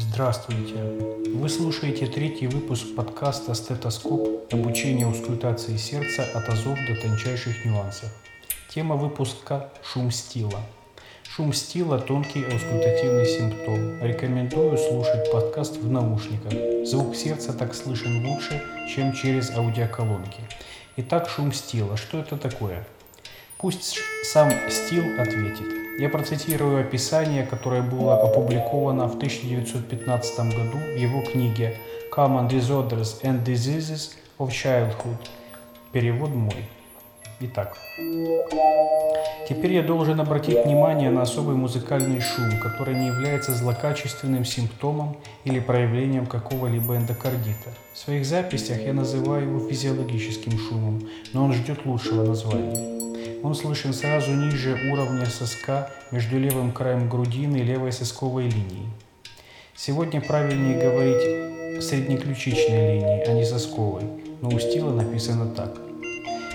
Здравствуйте! Вы слушаете третий выпуск подкаста «Стетоскоп. Обучение аускультации сердца от азов до тончайших нюансов». Тема выпуска – шум стила. Шум стила – тонкий аускультативный симптом. Рекомендую слушать подкаст в наушниках. Звук сердца так слышен лучше, чем через аудиоколонки. Итак, шум стила. Что это такое? Пусть сам стил ответит. Я процитирую описание, которое было опубликовано в 1915 году в его книге Common Disorders and Diseases of Childhood. Перевод мой. Итак, теперь я должен обратить внимание на особый музыкальный шум, который не является злокачественным симптомом или проявлением какого-либо эндокардита. В своих записях я называю его физиологическим шумом, но он ждет лучшего названия. Он слышен сразу ниже уровня соска между левым краем грудины и левой сосковой линией. Сегодня правильнее говорить среднеключичной линии, а не сосковой, но у стила написано так.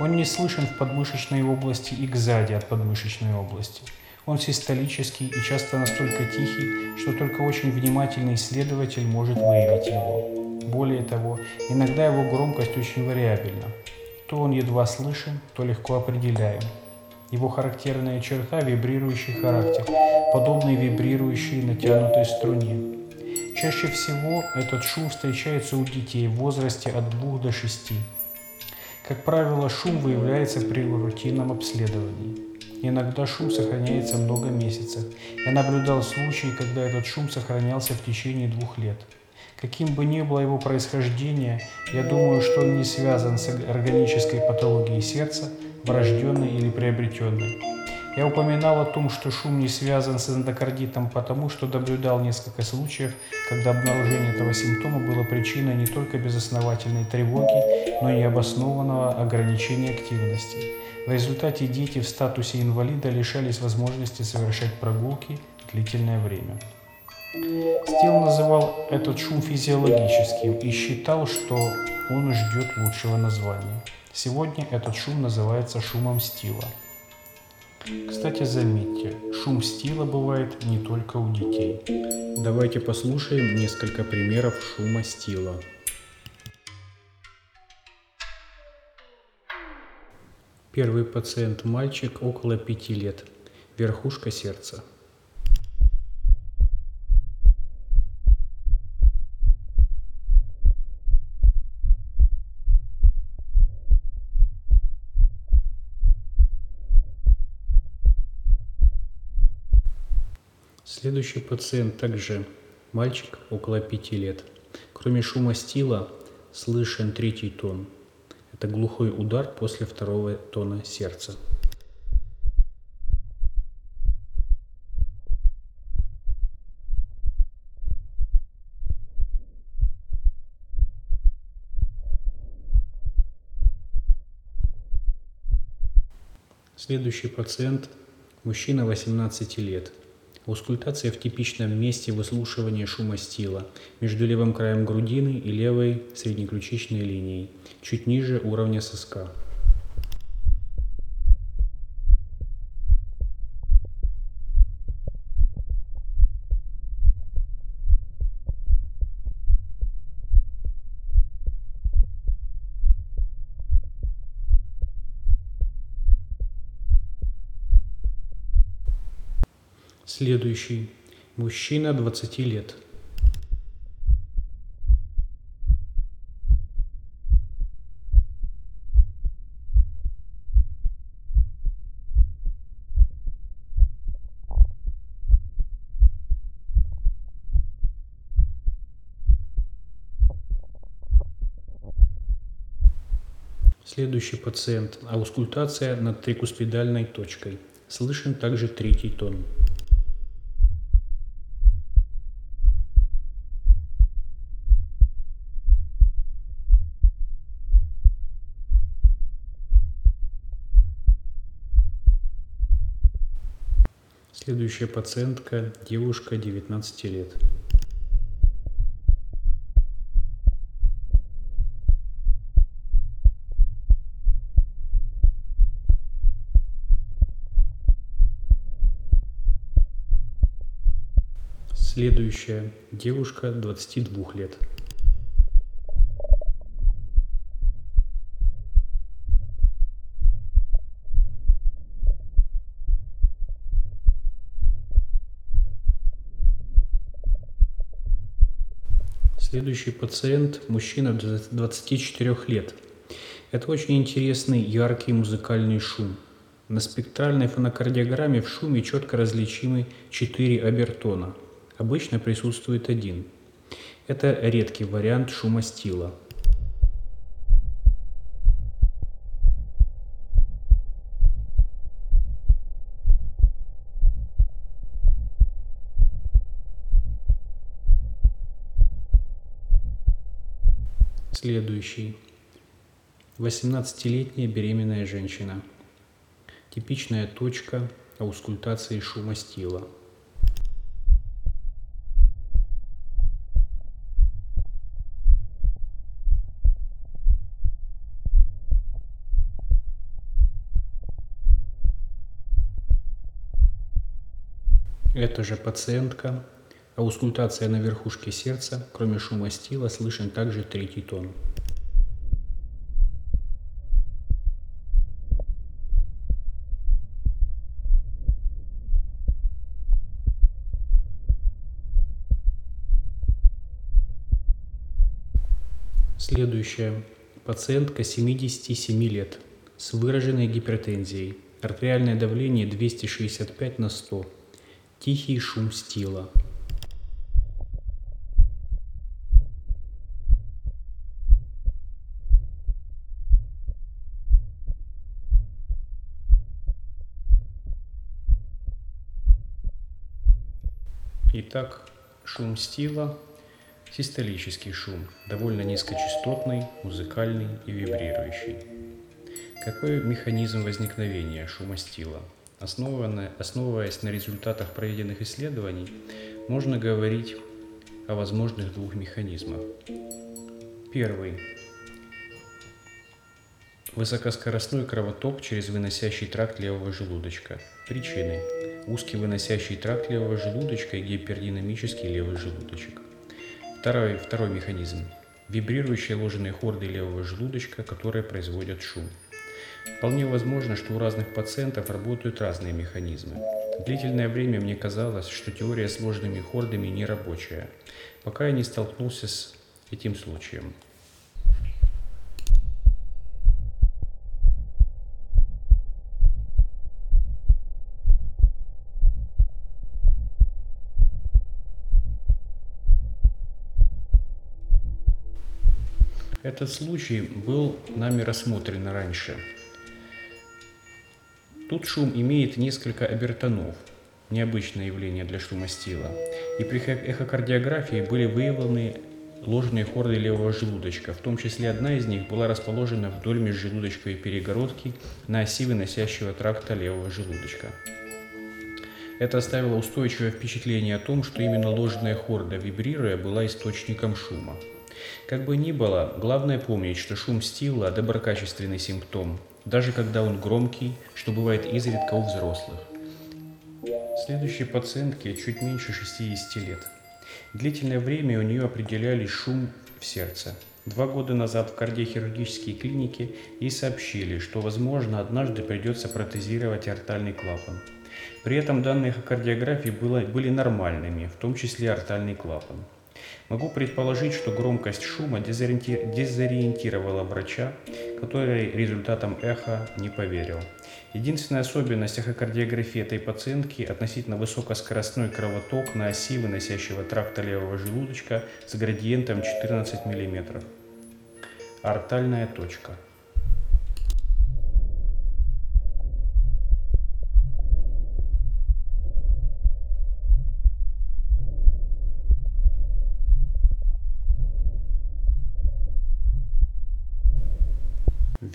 Он не слышен в подмышечной области и сзади от подмышечной области. Он систолический и часто настолько тихий, что только очень внимательный исследователь может выявить его. Более того, иногда его громкость очень вариабельна. То он едва слышен, то легко определяем. Его характерная черта – вибрирующий характер, подобный вибрирующей натянутой струне. Чаще всего этот шум встречается у детей в возрасте от 2 до 6. Как правило, шум выявляется при рутинном обследовании. Иногда шум сохраняется много месяцев. Я наблюдал случаи, когда этот шум сохранялся в течение двух лет – Каким бы ни было его происхождение, я думаю, что он не связан с органической патологией сердца, врожденной или приобретенной. Я упоминал о том, что шум не связан с эндокардитом, потому что наблюдал несколько случаев, когда обнаружение этого симптома было причиной не только безосновательной тревоги, но и обоснованного ограничения активности. В результате дети в статусе инвалида лишались возможности совершать прогулки длительное время. Стил называл этот шум физиологическим и считал, что он ждет лучшего названия. Сегодня этот шум называется шумом стила. Кстати, заметьте, шум стила бывает не только у детей. Давайте послушаем несколько примеров шума стила. Первый пациент мальчик около пяти лет. Верхушка сердца. Следующий пациент также мальчик около пяти лет. Кроме шума стила слышен третий тон. Это глухой удар после второго тона сердца. Следующий пациент – мужчина 18 лет – Аускультация в типичном месте выслушивания шума стила между левым краем грудины и левой среднеключичной линией, чуть ниже уровня соска. Следующий. Мужчина 20 лет. Следующий пациент. Аускультация над трикуспидальной точкой. Слышен также третий тон. Следующая пациентка – девушка 19 лет. Следующая девушка 22 лет. Следующий пациент – мужчина 24 лет. Это очень интересный яркий музыкальный шум. На спектральной фонокардиограмме в шуме четко различимы четыре обертона. Обычно присутствует один. Это редкий вариант шума стила. Следующий. 18-летняя беременная женщина. Типичная точка аускультации шума стила. Это же пациентка Аускультация на верхушке сердца, кроме шума стила, слышен также третий тон. Следующая. Пациентка 77 лет с выраженной гипертензией. Артериальное давление 265 на 100. Тихий шум стила. Итак, шум стила – систолический шум, довольно низкочастотный, музыкальный и вибрирующий. Какой механизм возникновения шума стила? Основываясь на результатах проведенных исследований, можно говорить о возможных двух механизмах. Первый Высокоскоростной кровоток через выносящий тракт левого желудочка. Причины узкий выносящий тракт левого желудочка и гипердинамический левый желудочек. Второй, второй механизм. Вибрирующие ложные хорды левого желудочка, которые производят шум. Вполне возможно, что у разных пациентов работают разные механизмы. Длительное время мне казалось, что теория с ложными хордами не рабочая, пока я не столкнулся с этим случаем. Этот случай был нами рассмотрен раньше. Тут шум имеет несколько обертонов, необычное явление для шума стила. И при эхокардиографии были выявлены ложные хорды левого желудочка. В том числе одна из них была расположена вдоль межжелудочковой перегородки на оси выносящего тракта левого желудочка. Это оставило устойчивое впечатление о том, что именно ложная хорда, вибрируя, была источником шума. Как бы ни было, главное помнить, что шум стила – доброкачественный симптом, даже когда он громкий, что бывает изредка у взрослых. Следующей пациентке чуть меньше 60 лет. Длительное время у нее определяли шум в сердце. Два года назад в кардиохирургической клинике ей сообщили, что, возможно, однажды придется протезировать артальный клапан. При этом данные эхокардиографии были нормальными, в том числе артальный клапан. Могу предположить, что громкость шума дезориентировала врача, который результатам эхо не поверил. Единственная особенность эхокардиографии этой пациентки относительно высокоскоростной кровоток на оси выносящего тракта левого желудочка с градиентом 14 мм. Артальная точка –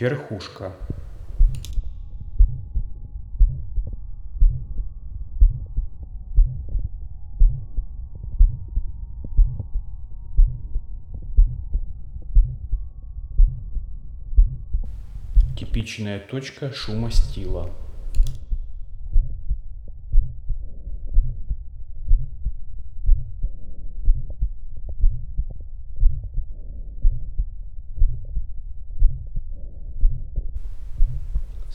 верхушка. Типичная точка шума стила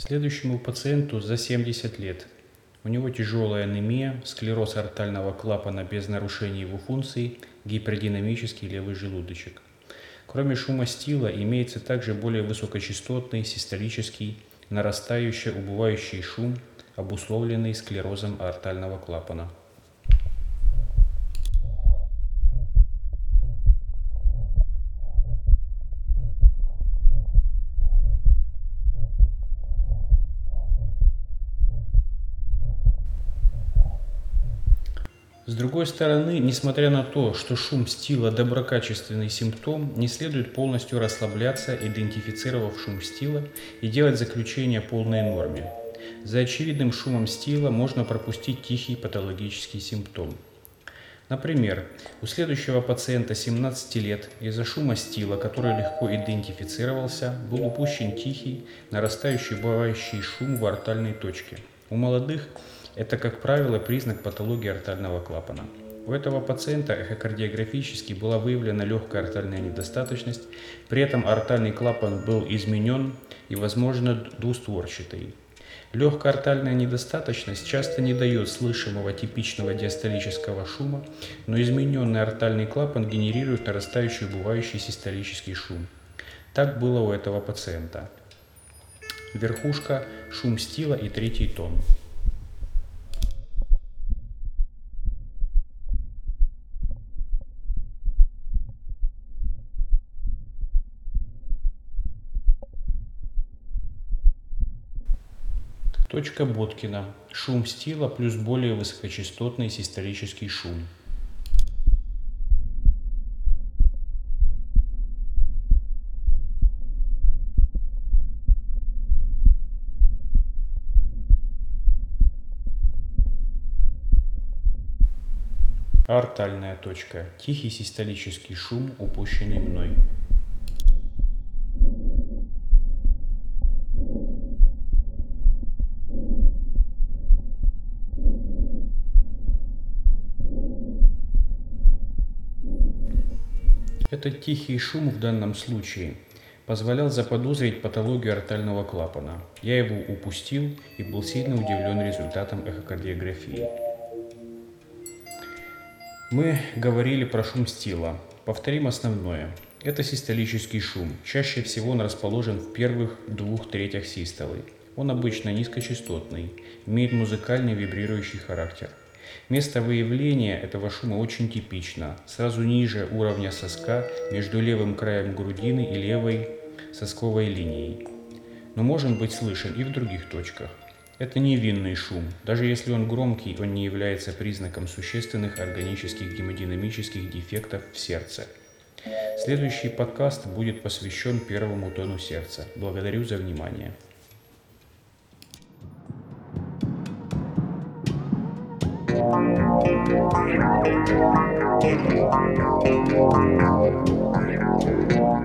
Следующему пациенту за 70 лет. У него тяжелая анемия, склероз артального клапана без нарушений его функций, гипердинамический левый желудочек. Кроме шума стила имеется также более высокочастотный систолический, нарастающий, убывающий шум, обусловленный склерозом артального клапана. С другой стороны, несмотря на то, что шум стила – доброкачественный симптом, не следует полностью расслабляться, идентифицировав шум стила и делать заключение полной норме. За очевидным шумом стила можно пропустить тихий патологический симптом. Например, у следующего пациента 17 лет из-за шума стила, который легко идентифицировался, был упущен тихий, нарастающий бывающий шум в артальной точке. У молодых это, как правило, признак патологии артального клапана. У этого пациента эхокардиографически была выявлена легкая артальная недостаточность, при этом артальный клапан был изменен и, возможно, двустворчатый. Легкая артальная недостаточность часто не дает слышимого типичного диастолического шума, но измененный артальный клапан генерирует нарастающий убывающий систолический шум. Так было у этого пациента. Верхушка, шум стила и третий тон. Точка Боткина. Шум стила плюс более высокочастотный систолический шум. Артальная точка. Тихий систолический шум, упущенный мной. Этот тихий шум в данном случае позволял заподозрить патологию артального клапана. Я его упустил и был сильно удивлен результатом эхокардиографии. Мы говорили про шум стила. Повторим основное. Это систолический шум. Чаще всего он расположен в первых двух третях систолы. Он обычно низкочастотный, имеет музыкальный вибрирующий характер – Место выявления этого шума очень типично, сразу ниже уровня соска между левым краем грудины и левой сосковой линией, но может быть слышен и в других точках. Это невинный шум. Даже если он громкий, он не является признаком существенных органических гемодинамических дефектов в сердце. Следующий подкаст будет посвящен первому тону сердца. Благодарю за внимание. Thank you.